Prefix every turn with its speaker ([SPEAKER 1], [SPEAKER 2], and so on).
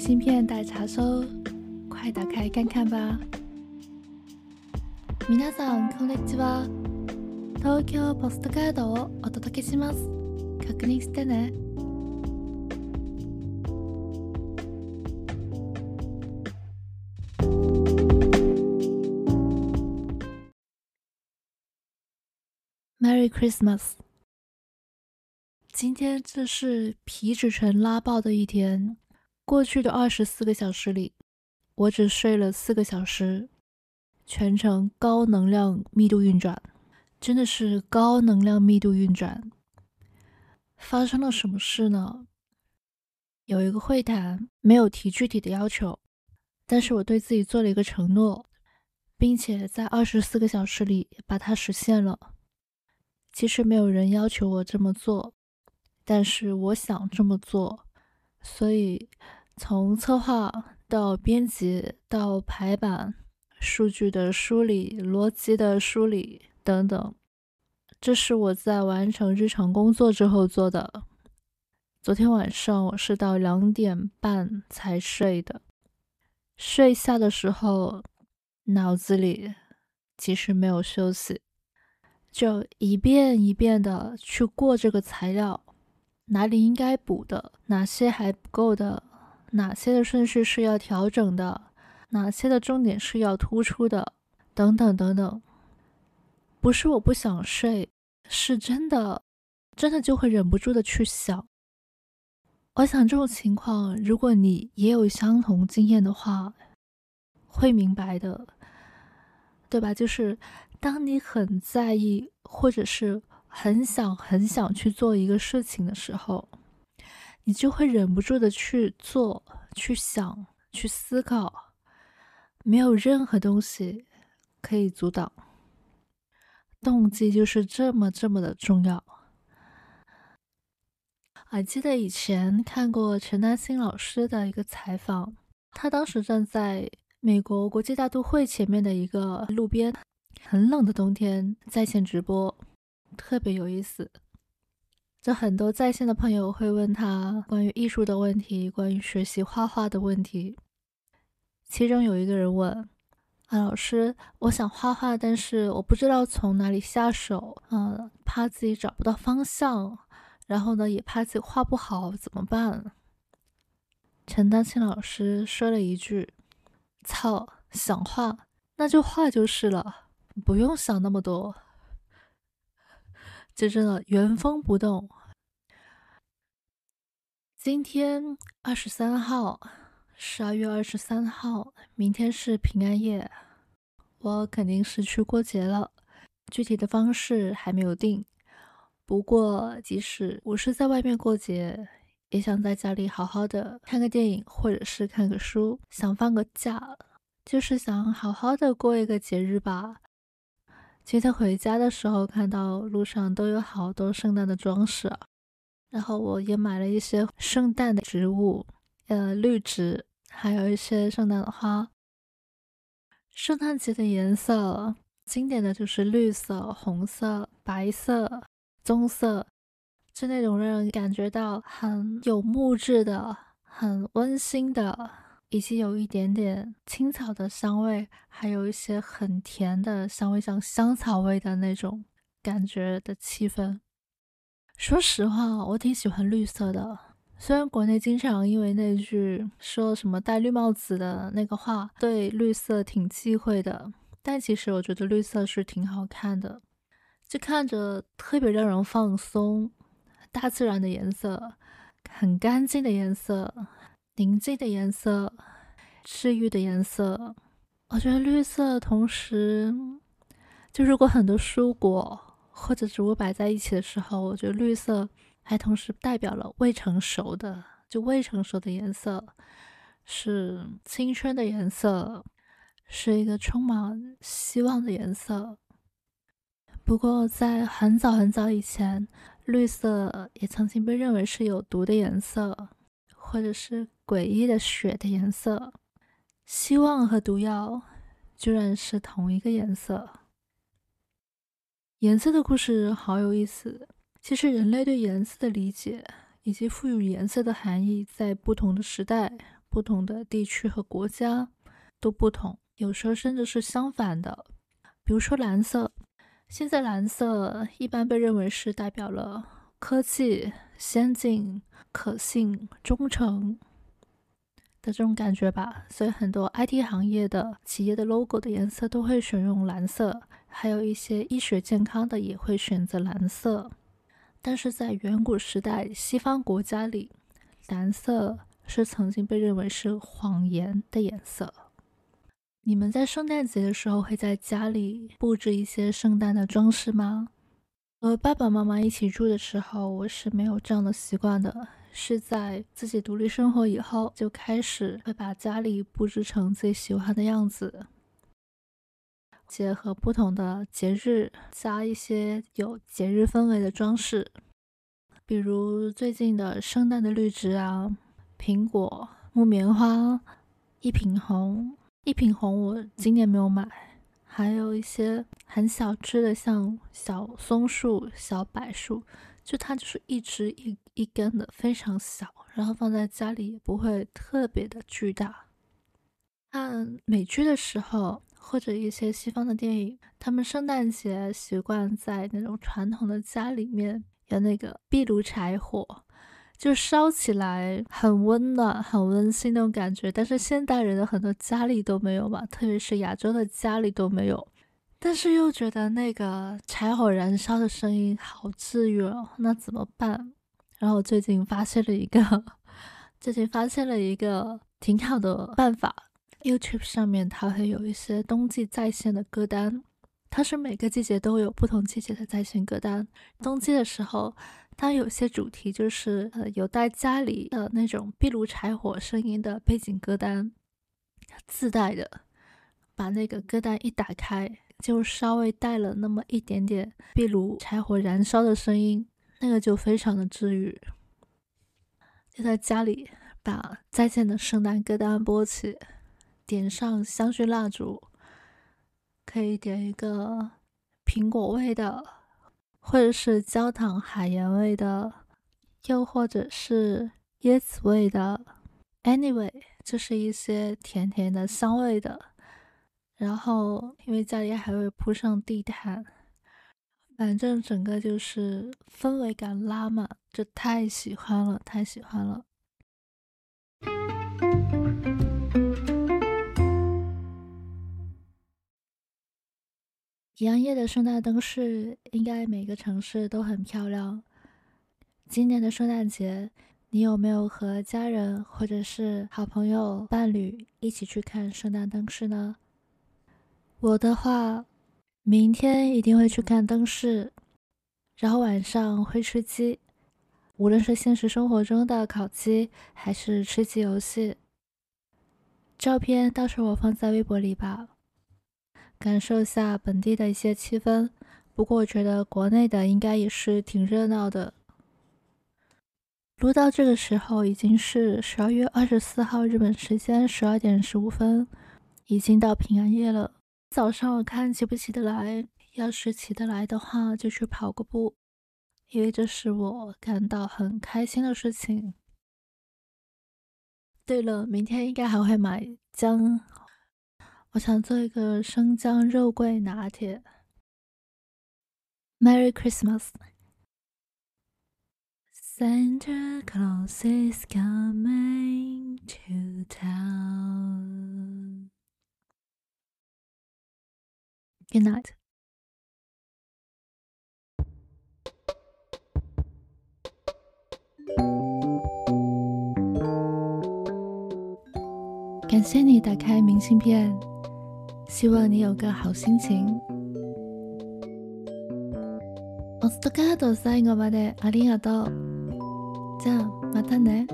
[SPEAKER 1] 芯片待查收，快打开看看吧。皆さんこんにちは。東京ポストカードをお届けします。確認してね。Merry Christmas！今天这是皮质醇拉爆的一天。 过去的二十四个小时里，我只睡了四个小时，全程高能量密度运转，真的是高能量密度运转。发生了什么事呢？有一个会谈，没有提具体的要求，但是我对自己做了一个承诺，并且在二十四个小时里把它实现了。其实没有人要求我这么做，但是我想这么做，所以从策划到编辑到排版、数据的梳理、逻辑的梳理等等，这是我在完成日常工作之后做的。昨天晚上我是到两点半才睡的，睡下的时候脑子里其实没有休息。就一遍一遍的去过这个材料，哪里应该补的，哪些还不够的，哪些的顺序是要调整的，哪些的重点是要突出的，等等等等。不是我不想睡，是真的，真的就会忍不住的去想。我想这种情况，如果你也有相同经验的话，会明白的，对吧？就是。当你很在意，或者是很想很想去做一个事情的时候，你就会忍不住的去做、去想、去思考，没有任何东西可以阻挡。动机就是这么这么的重要。还记得以前看过陈丹青老师的一个采访，他当时站在美国国际大都会前面的一个路边。很冷的冬天，在线直播特别有意思。就很多在线的朋友会问他关于艺术的问题，关于学习画画的问题。其中有一个人问：“啊，老师，我想画画，但是我不知道从哪里下手，嗯，怕自己找不到方向，然后呢，也怕自己画不好，怎么办？”陈丹青老师说了一句：“操，想画那就画就是了。”不用想那么多，就真的原封不动。今天二十三号，十二月二十三号，明天是平安夜，我肯定是去过节了，具体的方式还没有定。不过，即使我是在外面过节，也想在家里好好的看个电影，或者是看个书，想放个假，就是想好好的过一个节日吧。今天回家的时候，看到路上都有好多圣诞的装饰，然后我也买了一些圣诞的植物，呃，绿植，还有一些圣诞的花。圣诞节的颜色，经典的就是绿色、红色、白色、棕色，是那种让人感觉到很有木质的、很温馨的。以及有一点点青草的香味，还有一些很甜的香味，像香草味的那种感觉的气氛。说实话，我挺喜欢绿色的。虽然国内经常因为那句说什么戴绿帽子的那个话，对绿色挺忌讳的，但其实我觉得绿色是挺好看的，就看着特别让人放松。大自然的颜色，很干净的颜色。宁静的颜色，治愈的颜色。我觉得绿色，同时就如果很多蔬果或者植物摆在一起的时候，我觉得绿色还同时代表了未成熟的，就未成熟的颜色，是青春的颜色，是一个充满希望的颜色。不过在很早很早以前，绿色也曾经被认为是有毒的颜色。或者是诡异的血的颜色，希望和毒药居然是同一个颜色。颜色的故事好有意思。其实人类对颜色的理解以及赋予颜色的含义，在不同的时代、不同的地区和国家都不同，有时候甚至是相反的。比如说蓝色，现在蓝色一般被认为是代表了科技、先进、可信、忠诚的这种感觉吧。所以很多 IT 行业的企业的 logo 的颜色都会选用蓝色，还有一些医学健康的也会选择蓝色。但是在远古时代，西方国家里，蓝色是曾经被认为是谎言的颜色。你们在圣诞节的时候会在家里布置一些圣诞的装饰吗？和爸爸妈妈一起住的时候，我是没有这样的习惯的。是在自己独立生活以后，就开始会把家里布置成自己喜欢的样子，结合不同的节日，加一些有节日氛围的装饰，比如最近的圣诞的绿植啊，苹果、木棉花、一品红。一品红我今年没有买，还有一些很小只的，像小松树、小柏树，就它就是一枝一一根的，非常小，然后放在家里也不会特别的巨大。看美剧的时候，或者一些西方的电影，他们圣诞节习惯在那种传统的家里面有那个壁炉柴火。就烧起来很温暖、很温馨那种感觉，但是现代人的很多家里都没有嘛，特别是亚洲的家里都没有。但是又觉得那个柴火燃烧的声音好治愈哦，那怎么办？然后最近发现了一个，最近发现了一个挺好的办法，YouTube 上面它会有一些冬季在线的歌单，它是每个季节都有不同季节的在线歌单，冬季的时候。它有些主题就是呃有带家里的那种壁炉柴火声音的背景歌单，自带的，把那个歌单一打开，就稍微带了那么一点点壁炉柴火燃烧的声音，那个就非常的治愈。就在家里把再见的圣诞歌单播起，点上香薰蜡烛，可以点一个苹果味的。或者是焦糖海盐味的，又或者是椰子味的，anyway，就是一些甜甜的香味的。然后，因为家里还会铺上地毯，反正整个就是氛围感拉满，就太喜欢了，太喜欢了。洋夜的圣诞灯饰，应该每个城市都很漂亮。今年的圣诞节，你有没有和家人或者是好朋友、伴侣一起去看圣诞灯饰呢？我的话，明天一定会去看灯饰，然后晚上会吃鸡，无论是现实生活中的烤鸡，还是吃鸡游戏。照片到时候我放在微博里吧。感受下本地的一些气氛，不过我觉得国内的应该也是挺热闹的。录到这个时候已经是十二月二十四号日本时间十二点十五分，已经到平安夜了。早上我看起不起得来，要是起得来的话就去跑个步，因为这是我感到很开心的事情。对了，明天应该还会买姜。我想做一个生姜肉桂拿铁。Merry Christmas. Santa Claus is coming to town. Good night. 感谢你打开明信片。希望你有个好心情。おストカード最後までありがとう。じゃあまたね。